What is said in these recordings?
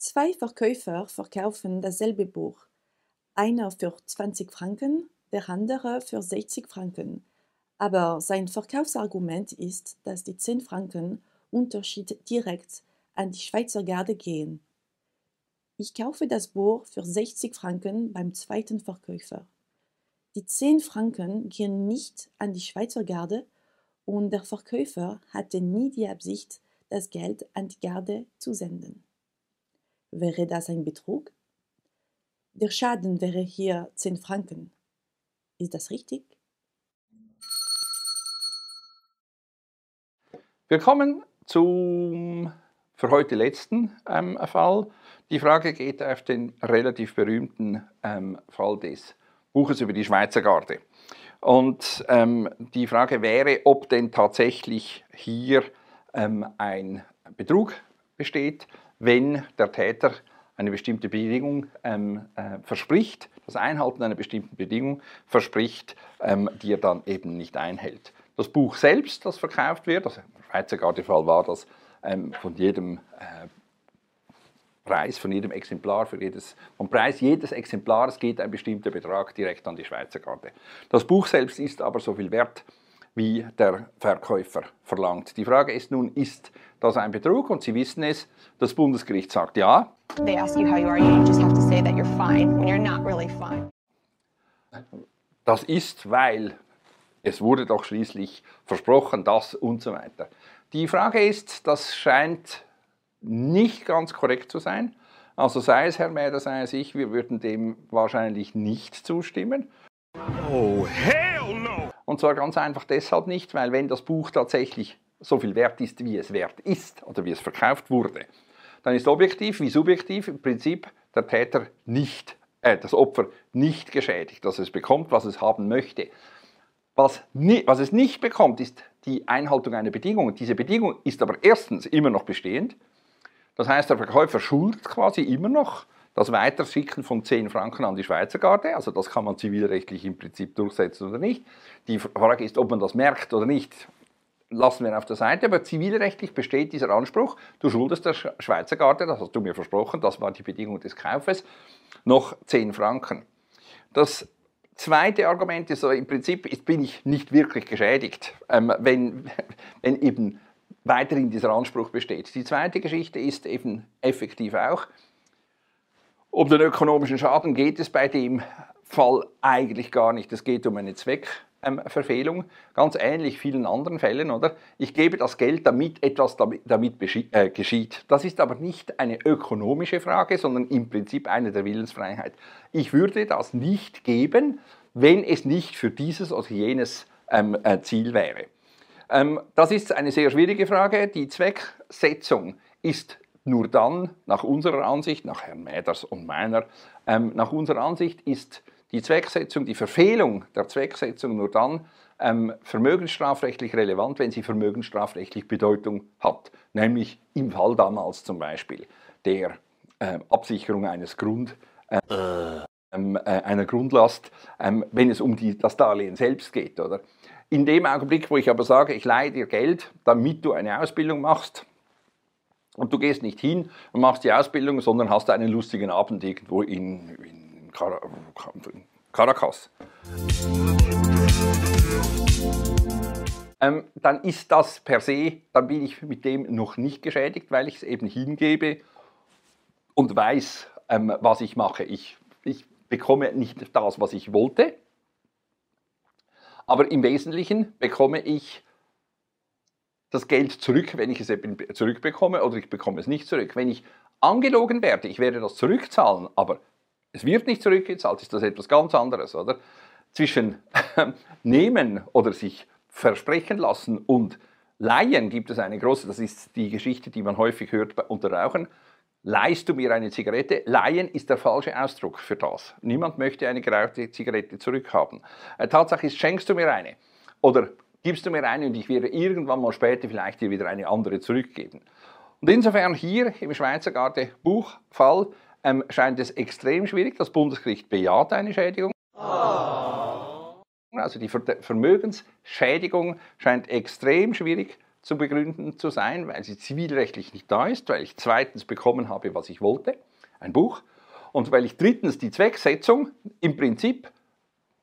Zwei Verkäufer verkaufen dasselbe Buch. Einer für 20 Franken, der andere für 60 Franken. Aber sein Verkaufsargument ist, dass die 10 Franken Unterschied direkt an die Schweizer Garde gehen. Ich kaufe das Buch für 60 Franken beim zweiten Verkäufer. Die 10 Franken gehen nicht an die Schweizer Garde und der Verkäufer hatte nie die Absicht, das Geld an die Garde zu senden. Wäre das ein Betrug? Der Schaden wäre hier 10 Franken. Ist das richtig? Wir kommen zum für heute letzten ähm, Fall. Die Frage geht auf den relativ berühmten ähm, Fall des Buches über die Schweizer Garde. Und ähm, die Frage wäre, ob denn tatsächlich hier ähm, ein Betrug besteht, wenn der Täter eine bestimmte Bedingung ähm, äh, verspricht, das Einhalten einer bestimmten Bedingung verspricht, ähm, die er dann eben nicht einhält. Das Buch selbst, das verkauft wird, also im Schweizer Gardefall war das ähm, von jedem äh, Preis, von jedem Exemplar, für jedes, vom Preis jedes Exemplars geht ein bestimmter Betrag direkt an die Schweizer Garde. Das Buch selbst ist aber so viel wert, wie der Verkäufer verlangt. Die Frage ist nun, ist das ein Betrug? Und Sie wissen es, das Bundesgericht sagt ja. Das ist, weil es wurde doch schließlich versprochen, das und so weiter. Die Frage ist, das scheint nicht ganz korrekt zu sein. Also sei es Herr Mäder, sei es ich, wir würden dem wahrscheinlich nicht zustimmen. Oh, hell no! Und zwar ganz einfach deshalb nicht, weil wenn das Buch tatsächlich so viel wert ist, wie es wert ist oder wie es verkauft wurde, dann ist objektiv wie subjektiv im Prinzip der Täter nicht, äh, das Opfer nicht geschädigt, dass es bekommt, was es haben möchte. Was, nie, was es nicht bekommt, ist die Einhaltung einer Bedingung. Diese Bedingung ist aber erstens immer noch bestehend. Das heißt, der Verkäufer schuldet quasi immer noch das Weiterschicken von 10 Franken an die Schweizer Garde, also das kann man zivilrechtlich im Prinzip durchsetzen oder nicht. Die Frage ist, ob man das merkt oder nicht, lassen wir auf der Seite, aber zivilrechtlich besteht dieser Anspruch, du schuldest der Schweizer Garde, das hast du mir versprochen, das war die Bedingung des Kaufes, noch 10 Franken. Das zweite Argument ist so, im Prinzip bin ich nicht wirklich geschädigt, ähm, wenn, wenn eben weiterhin dieser Anspruch besteht. Die zweite Geschichte ist eben effektiv auch, um den ökonomischen Schaden geht es bei dem Fall eigentlich gar nicht. Es geht um eine Zweckverfehlung, ganz ähnlich vielen anderen Fällen, oder? Ich gebe das Geld, damit etwas damit, äh, geschieht. Das ist aber nicht eine ökonomische Frage, sondern im Prinzip eine der Willensfreiheit. Ich würde das nicht geben, wenn es nicht für dieses oder jenes ähm, äh, Ziel wäre. Ähm, das ist eine sehr schwierige Frage. Die Zwecksetzung ist nur dann, nach unserer Ansicht, nach Herrn Mäders und meiner, ähm, nach unserer Ansicht ist die Zwecksetzung, die Verfehlung der Zwecksetzung nur dann ähm, vermögensstrafrechtlich relevant, wenn sie vermögensstrafrechtlich Bedeutung hat. Nämlich im Fall damals zum Beispiel der äh, Absicherung eines Grund, äh, ähm, äh, einer Grundlast, ähm, wenn es um die, das Darlehen selbst geht. Oder? In dem Augenblick, wo ich aber sage, ich leihe dir Geld, damit du eine Ausbildung machst, und du gehst nicht hin und machst die Ausbildung, sondern hast einen lustigen Abend irgendwo in, in, Car in Caracas. Ähm, dann ist das per se, dann bin ich mit dem noch nicht geschädigt, weil ich es eben hingebe und weiß, ähm, was ich mache. Ich, ich bekomme nicht das, was ich wollte, aber im Wesentlichen bekomme ich das Geld zurück, wenn ich es zurückbekomme oder ich bekomme es nicht zurück. Wenn ich angelogen werde, ich werde das zurückzahlen, aber es wird nicht zurückgezahlt, ist das etwas ganz anderes, oder? Zwischen nehmen oder sich versprechen lassen und leihen gibt es eine große, das ist die Geschichte, die man häufig hört unter Rauchen. Leihst du mir eine Zigarette? Leihen ist der falsche Ausdruck für das. Niemand möchte eine gerauchte Zigarette zurückhaben. Äh, Tatsache ist, schenkst du mir eine? Oder gibst du mir eine und ich werde irgendwann mal später vielleicht dir wieder eine andere zurückgeben. Und insofern hier im Schweizer Garde Buchfall ähm, scheint es extrem schwierig. Das Bundesgericht bejaht eine Schädigung. Oh. Also die Vermögensschädigung scheint extrem schwierig zu begründen zu sein, weil sie zivilrechtlich nicht da ist, weil ich zweitens bekommen habe, was ich wollte, ein Buch, und weil ich drittens die Zwecksetzung im Prinzip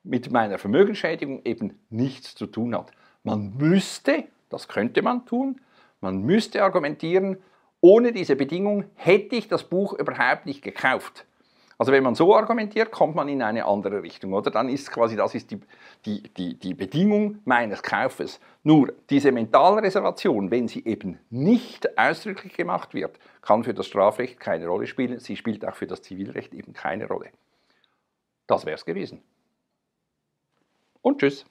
mit meiner Vermögensschädigung eben nichts zu tun hat. Man müsste, das könnte man tun, man müsste argumentieren, ohne diese Bedingung hätte ich das Buch überhaupt nicht gekauft. Also wenn man so argumentiert, kommt man in eine andere Richtung, oder? Dann ist quasi, das ist die, die, die, die Bedingung meines Kaufes. Nur diese Mentalreservation, wenn sie eben nicht ausdrücklich gemacht wird, kann für das Strafrecht keine Rolle spielen. Sie spielt auch für das Zivilrecht eben keine Rolle. Das wäre es gewesen. Und tschüss.